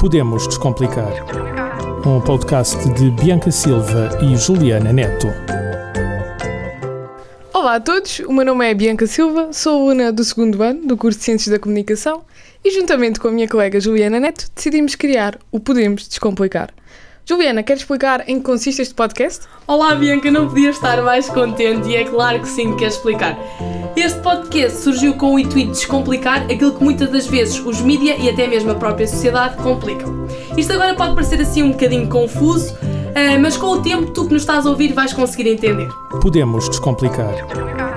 Podemos Descomplicar. Um podcast de Bianca Silva e Juliana Neto. Olá a todos, o meu nome é Bianca Silva, sou aluna do segundo ano do curso de Ciências da Comunicação e, juntamente com a minha colega Juliana Neto, decidimos criar o Podemos Descomplicar. Juliana, queres explicar em que consiste este podcast? Olá Bianca, não podia estar mais contente e é claro que sim, quero explicar. Este podcast surgiu com o intuito de descomplicar aquilo que muitas das vezes os mídia e até mesmo a própria sociedade complicam. Isto agora pode parecer assim um bocadinho confuso, eh, mas com o tempo tu que nos estás a ouvir vais conseguir entender. Podemos Descomplicar.